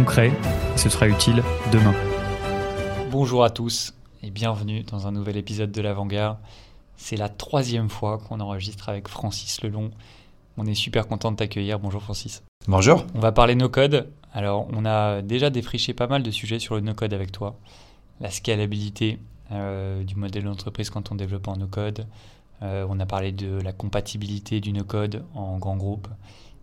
concret, et ce sera utile demain. Bonjour à tous et bienvenue dans un nouvel épisode de l'Avant-Garde. C'est la troisième fois qu'on enregistre avec Francis Lelon. On est super content de t'accueillir. Bonjour Francis. Bonjour. On va parler no-code. Alors, on a déjà défriché pas mal de sujets sur le no-code avec toi. La scalabilité euh, du modèle d'entreprise quand on développe en no-code. Euh, on a parlé de la compatibilité du no-code en grand groupe.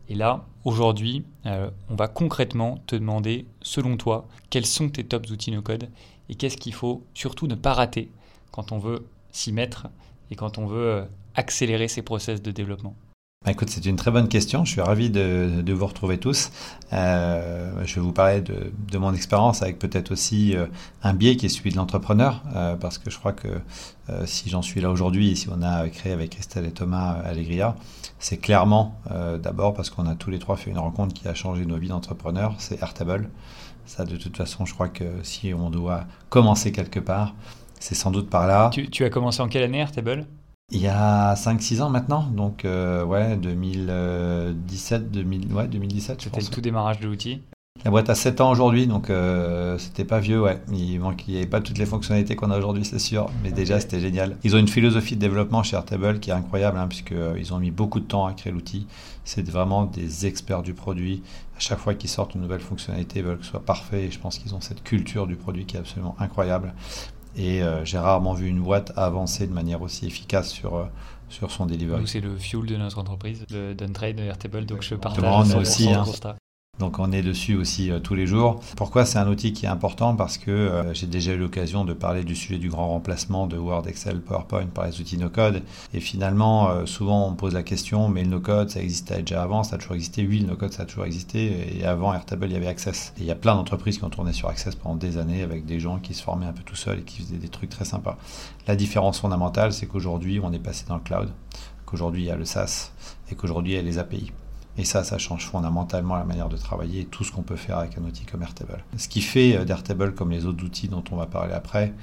Et là, aujourd'hui, euh, on va concrètement te demander, selon toi, quels sont tes tops outils no-code et qu'est-ce qu'il faut surtout ne pas rater quand on veut s'y mettre et quand on veut accélérer ses process de développement. Bah, écoute, c'est une très bonne question. Je suis ravi de, vous retrouver tous. Euh, je vais vous parler de, mon expérience avec peut-être aussi euh, un biais qui est celui de l'entrepreneur, euh, parce que je crois que si j'en suis là aujourd'hui et si on a créé avec Estelle et Thomas Allegria, c'est clairement d'abord parce qu'on a tous les trois fait une rencontre qui a changé nos vies d'entrepreneurs, c'est Airtable. Ça, de toute façon, je crois que si on doit commencer quelque part, c'est sans doute par là. Tu, tu as commencé en quelle année Airtable? Il y a 5-6 ans maintenant, donc euh, ouais, 2017, 2000, ouais, 2017. C'était le tout démarrage de l'outil. La boîte a 7 ans aujourd'hui, donc euh, c'était pas vieux, ouais. Il n'y avait pas toutes les fonctionnalités qu'on a aujourd'hui, c'est sûr, mais déjà c'était génial. Ils ont une philosophie de développement chez Airtable qui est incroyable, hein, puisqu'ils euh, ont mis beaucoup de temps à créer l'outil. C'est vraiment des experts du produit. À chaque fois qu'ils sortent une nouvelle fonctionnalité, ils veulent que ce soit parfait. Et je pense qu'ils ont cette culture du produit qui est absolument incroyable. Et euh, j'ai rarement vu une boîte avancer de manière aussi efficace sur, euh, sur son delivery. C'est le fuel de notre entreprise, d'Untrade, de Airtable, donc je partage aussi, hein. constat. Donc on est dessus aussi euh, tous les jours. Pourquoi c'est un outil qui est important? Parce que euh, j'ai déjà eu l'occasion de parler du sujet du grand remplacement de Word, Excel, PowerPoint par les outils no-code. Et finalement, euh, souvent on pose la question, mais le no-code, ça existait déjà avant, ça a toujours existé? Oui, le no-code, ça a toujours existé. Et avant Airtable, il y avait Access. Et il y a plein d'entreprises qui ont tourné sur Access pendant des années avec des gens qui se formaient un peu tout seuls et qui faisaient des trucs très sympas. La différence fondamentale, c'est qu'aujourd'hui, on est passé dans le cloud, qu'aujourd'hui, il y a le SaaS et qu'aujourd'hui, il y a les API. Et ça, ça change fondamentalement la manière de travailler et tout ce qu'on peut faire avec un outil comme Airtable. Ce qui fait euh, d'Airtable, comme les autres outils dont on va parler après,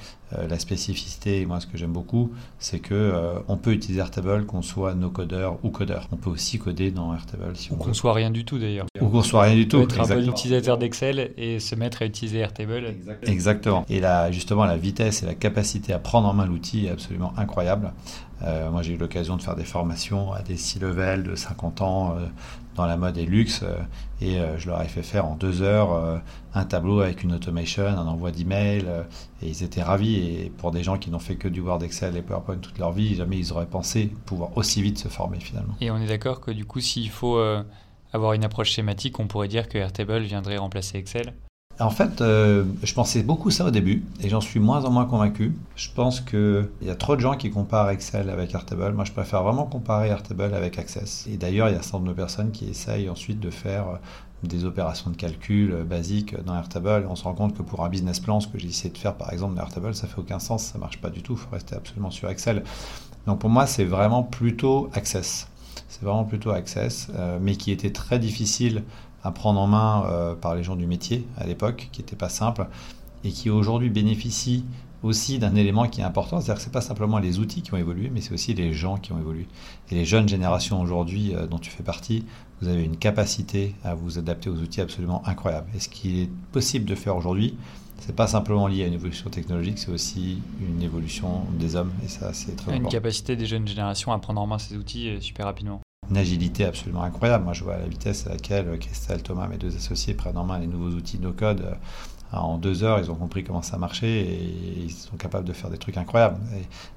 la spécificité, moi ce que j'aime beaucoup, c'est que euh, on peut utiliser Airtable qu'on soit no codeur ou codeur. On peut aussi coder dans Airtable si on ou qu'on soit rien du tout d'ailleurs. Ou qu'on soit rien du tout. On peut être un bon utilisateur d'Excel et se mettre à utiliser Airtable. Exactement. Exactement. Et là, justement, la vitesse et la capacité à prendre en main l'outil est absolument incroyable. Euh, moi, j'ai eu l'occasion de faire des formations à des C-level de 50 ans euh, dans la mode et luxe, euh, et je leur ai fait faire en deux heures un tableau avec une automation, un envoi d'email, et ils étaient ravis. Et pour des gens qui n'ont fait que du Word, Excel et PowerPoint toute leur vie, jamais ils auraient pensé pouvoir aussi vite se former finalement. Et on est d'accord que du coup, s'il faut avoir une approche schématique, on pourrait dire que Airtable viendrait remplacer Excel en fait, euh, je pensais beaucoup ça au début et j'en suis moins en moins convaincu. Je pense qu'il y a trop de gens qui comparent Excel avec Airtable. Moi, je préfère vraiment comparer Airtable avec Access. Et d'ailleurs, il y a un certain nombre de personnes qui essayent ensuite de faire euh, des opérations de calcul euh, basiques dans Airtable. On se rend compte que pour un business plan, ce que j'ai essayé de faire par exemple dans Airtable, ça fait aucun sens, ça marche pas du tout. Il faut rester absolument sur Excel. Donc pour moi, c'est vraiment plutôt Access. C'est vraiment plutôt Access, mais qui était très difficile à prendre en main euh, par les gens du métier à l'époque, qui n'était pas simple, et qui aujourd'hui bénéficie aussi d'un élément qui est important, c'est-à-dire que ce n'est pas simplement les outils qui ont évolué, mais c'est aussi les gens qui ont évolué. Et les jeunes générations aujourd'hui euh, dont tu fais partie, vous avez une capacité à vous adapter aux outils absolument incroyable. Et ce qui est possible de faire aujourd'hui, c'est pas simplement lié à une évolution technologique, c'est aussi une évolution des hommes, et ça c'est très une important. Une capacité des jeunes générations à prendre en main ces outils euh, super rapidement une agilité absolument incroyable. Moi, je vois la vitesse à laquelle Christelle, Thomas, mes deux associés, prennent en main les nouveaux outils no code. Euh, en deux heures, ils ont compris comment ça marchait et ils sont capables de faire des trucs incroyables.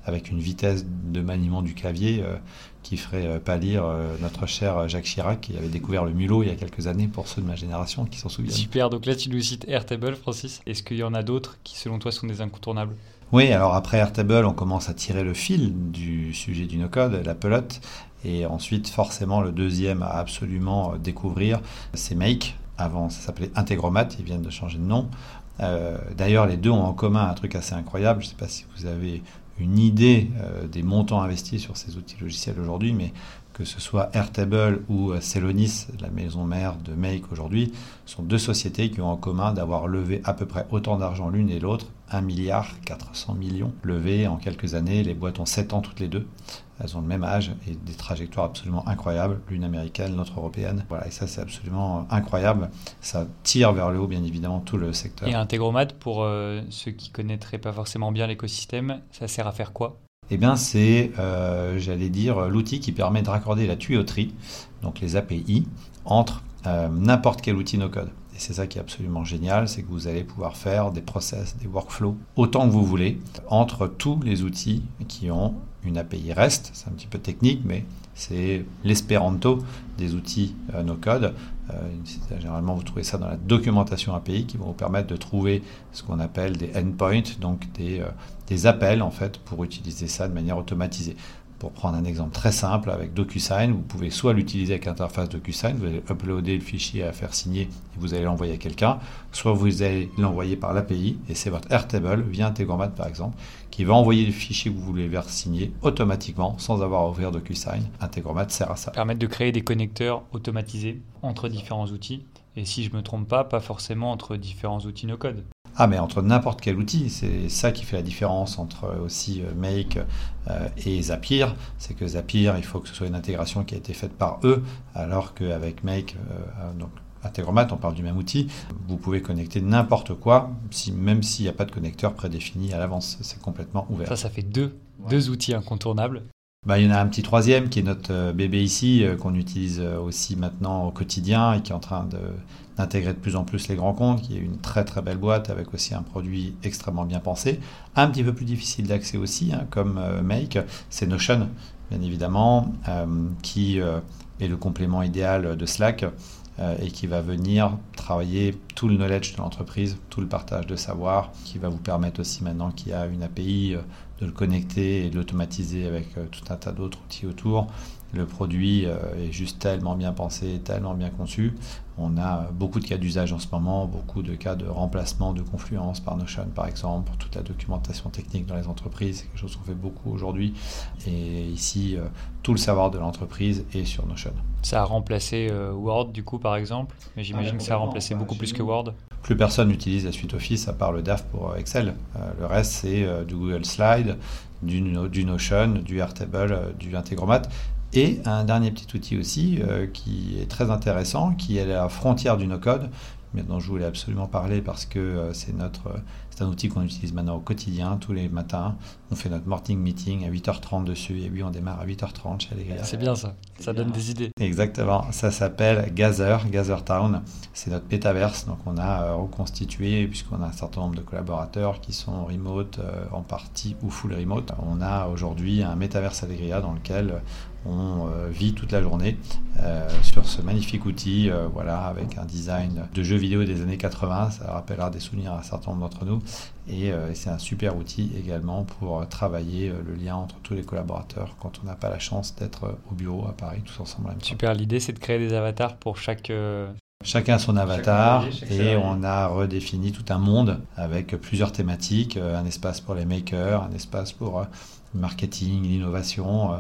avec une vitesse de maniement du clavier euh, qui ferait euh, pâlir notre cher Jacques Chirac, qui avait découvert le mulot il y a quelques années pour ceux de ma génération qui s'en souviennent. Super, donc là tu nous cites Airtable, Francis. Est-ce qu'il y en a d'autres qui, selon toi, sont des incontournables? Oui, alors après Airtable, on commence à tirer le fil du sujet du no-code, la pelote, et ensuite, forcément, le deuxième à absolument découvrir, c'est Make. Avant, ça s'appelait Integromat, ils viennent de changer de nom. D'ailleurs, les deux ont en commun un truc assez incroyable. Je ne sais pas si vous avez une idée des montants investis sur ces outils logiciels aujourd'hui, mais que ce soit Airtable ou euh, Celonis, la maison mère de Make aujourd'hui, sont deux sociétés qui ont en commun d'avoir levé à peu près autant d'argent l'une et l'autre, 1 milliard 400 millions levés en quelques années. Les boîtes ont 7 ans toutes les deux. Elles ont le même âge et des trajectoires absolument incroyables, l'une américaine, l'autre européenne. Voilà, et ça c'est absolument incroyable. Ça tire vers le haut bien évidemment tout le secteur. Et Integromat, pour euh, ceux qui connaîtraient pas forcément bien l'écosystème, ça sert à faire quoi? Eh bien, c'est, euh, j'allais dire, l'outil qui permet de raccorder la tuyauterie, donc les API, entre euh, n'importe quel outil no-code. Et c'est ça qui est absolument génial, c'est que vous allez pouvoir faire des process, des workflows, autant que vous voulez, entre tous les outils qui ont une API REST. C'est un petit peu technique, mais c'est l'espéranto des outils euh, no-code. généralement, vous trouvez ça dans la documentation API qui vont vous permettre de trouver ce qu'on appelle des endpoints, donc des, des appels en fait pour utiliser ça de manière automatisée. Pour prendre un exemple très simple, avec DocuSign, vous pouvez soit l'utiliser avec l'interface DocuSign, vous allez uploader le fichier à faire signer et vous allez l'envoyer à quelqu'un, soit vous allez l'envoyer par l'API et c'est votre Airtable via Integromat par exemple qui va envoyer le fichier que vous voulez faire signer automatiquement sans avoir à ouvrir DocuSign. Integromat sert à ça. Permettre de créer des connecteurs automatisés entre différents outils et si je ne me trompe pas, pas forcément entre différents outils no-code. Ah, mais entre n'importe quel outil, c'est ça qui fait la différence entre euh, aussi euh, Make euh, et Zapier. C'est que Zapier, il faut que ce soit une intégration qui a été faite par eux, alors qu'avec Make, donc Integromat, on parle du même outil, vous pouvez connecter n'importe quoi, si, même s'il n'y a pas de connecteur prédéfini à l'avance. C'est complètement ouvert. Ça, ça fait deux, deux outils incontournables. Bah, il y en a un petit troisième qui est notre bébé ici, qu'on utilise aussi maintenant au quotidien et qui est en train d'intégrer de plus en plus les grands comptes, qui est une très très belle boîte avec aussi un produit extrêmement bien pensé. Un petit peu plus difficile d'accès aussi, hein, comme euh, Make, c'est Notion, bien évidemment, euh, qui euh, est le complément idéal de Slack et qui va venir travailler tout le knowledge de l'entreprise, tout le partage de savoir, qui va vous permettre aussi maintenant qu'il y a une API de le connecter et de l'automatiser avec tout un tas d'autres outils autour. Le produit euh, est juste tellement bien pensé, tellement bien conçu. On a beaucoup de cas d'usage en ce moment, beaucoup de cas de remplacement de Confluence par Notion, par exemple, pour toute la documentation technique dans les entreprises. C'est quelque chose qu'on fait beaucoup aujourd'hui. Et ici, euh, tout le savoir de l'entreprise est sur Notion. Ça a remplacé euh, Word, du coup, par exemple? Mais j'imagine ah, que ça a remplacé beaucoup plus que Word. Plus personne n'utilise la suite Office à part le DAF pour Excel. le reste, c'est du Google Slide, du, du, Notion, du Airtable, du Integromat. Et un dernier petit outil aussi euh, qui est très intéressant, qui est la frontière du no-code, mais dont je voulais absolument parler parce que euh, c'est notre c'est un outil qu'on utilise maintenant au quotidien, tous les matins. On fait notre morning meeting à 8h30 dessus et oui, on démarre à 8h30 chez Allegria. C'est bien ça, ça donne des idées. Exactement, ça s'appelle Gather, Gather Town. C'est notre métaverse, donc on a euh, reconstitué, puisqu'on a un certain nombre de collaborateurs qui sont remote en partie ou full remote. On a aujourd'hui un métaverse Allegria dans lequel on euh, vit toute la journée euh, sur ce magnifique outil, euh, voilà, avec un design de jeu vidéo des années 80. Ça rappellera des souvenirs à un certain nombre d'entre nous. Et c'est un super outil également pour travailler le lien entre tous les collaborateurs quand on n'a pas la chance d'être au bureau à Paris tous ensemble. Super, l'idée c'est de créer des avatars pour chaque Chacun son avatar et on a redéfini tout un monde avec plusieurs thématiques, un espace pour les makers, un espace pour le marketing, l'innovation euh,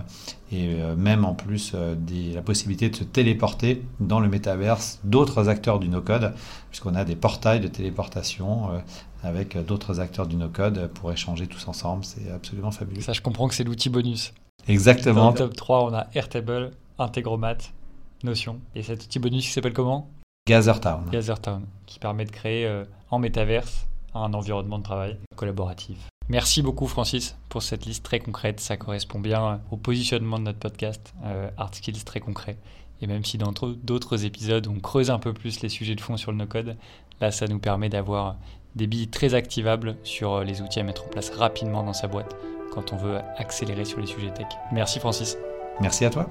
et euh, même en plus euh, des, la possibilité de se téléporter dans le métaverse d'autres acteurs du no-code, puisqu'on a des portails de téléportation avec d'autres acteurs du no-code pour échanger tous ensemble. C'est absolument fabuleux. Ça, je comprends que c'est l'outil bonus. Exactement. Dans le top 3, on a Airtable, Integromat, Notion. Et cet outil bonus qui s'appelle comment? Gathertown. Gathertown, qui permet de créer en métaverse un environnement de travail collaboratif. Merci beaucoup Francis pour cette liste très concrète. Ça correspond bien au positionnement de notre podcast euh, Art Skills très concret. Et même si dans d'autres épisodes on creuse un peu plus les sujets de fond sur le no-code, là ça nous permet d'avoir des billes très activables sur euh, les outils à mettre en place rapidement dans sa boîte quand on veut accélérer sur les sujets tech. Merci Francis. Merci à toi.